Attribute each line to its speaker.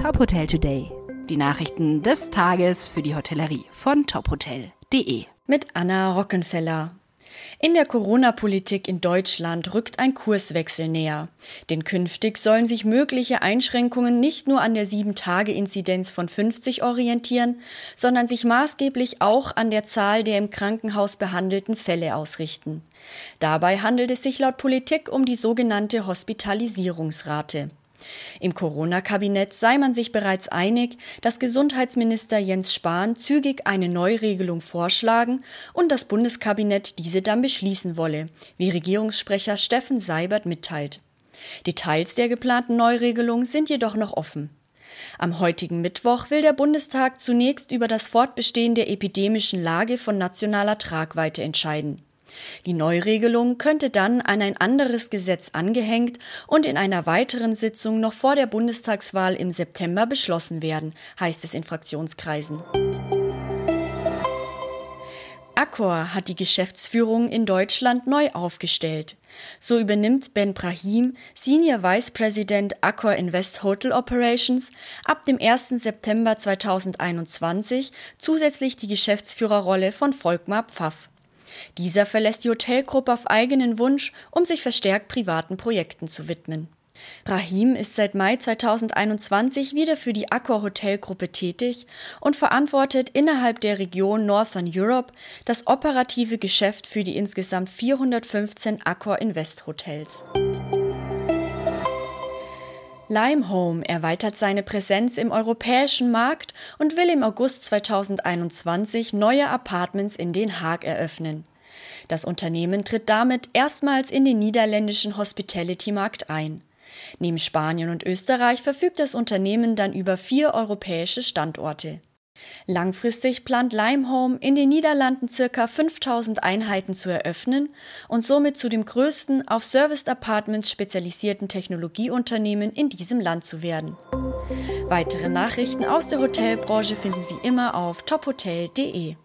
Speaker 1: Top Hotel Today. Die Nachrichten des Tages für die Hotellerie von tophotel.de.
Speaker 2: Mit Anna Rockenfeller. In der Corona-Politik in Deutschland rückt ein Kurswechsel näher. Denn künftig sollen sich mögliche Einschränkungen nicht nur an der 7-Tage-Inzidenz von 50 orientieren, sondern sich maßgeblich auch an der Zahl der im Krankenhaus behandelten Fälle ausrichten. Dabei handelt es sich laut Politik um die sogenannte Hospitalisierungsrate. Im Corona-Kabinett sei man sich bereits einig, dass Gesundheitsminister Jens Spahn zügig eine Neuregelung vorschlagen und das Bundeskabinett diese dann beschließen wolle, wie Regierungssprecher Steffen Seibert mitteilt. Details der geplanten Neuregelung sind jedoch noch offen. Am heutigen Mittwoch will der Bundestag zunächst über das Fortbestehen der epidemischen Lage von nationaler Tragweite entscheiden. Die Neuregelung könnte dann an ein anderes Gesetz angehängt und in einer weiteren Sitzung noch vor der Bundestagswahl im September beschlossen werden, heißt es in Fraktionskreisen. Accor hat die Geschäftsführung in Deutschland neu aufgestellt. So übernimmt Ben Brahim, Senior Vice President Accor Invest Hotel Operations, ab dem 1. September 2021 zusätzlich die Geschäftsführerrolle von Volkmar Pfaff. Dieser verlässt die Hotelgruppe auf eigenen Wunsch, um sich verstärkt privaten Projekten zu widmen. Brahim ist seit Mai 2021 wieder für die Accor Hotelgruppe tätig und verantwortet innerhalb der Region Northern Europe das operative Geschäft für die insgesamt 415 Accor Invest Hotels. Limehome erweitert seine Präsenz im europäischen Markt und will im August 2021 neue Apartments in Den Haag eröffnen. Das Unternehmen tritt damit erstmals in den niederländischen Hospitality-Markt ein. Neben Spanien und Österreich verfügt das Unternehmen dann über vier europäische Standorte. Langfristig plant Limehome in den Niederlanden ca. 5000 Einheiten zu eröffnen und somit zu dem größten auf Serviced Apartments spezialisierten Technologieunternehmen in diesem Land zu werden. Weitere Nachrichten aus der Hotelbranche finden Sie immer auf tophotel.de.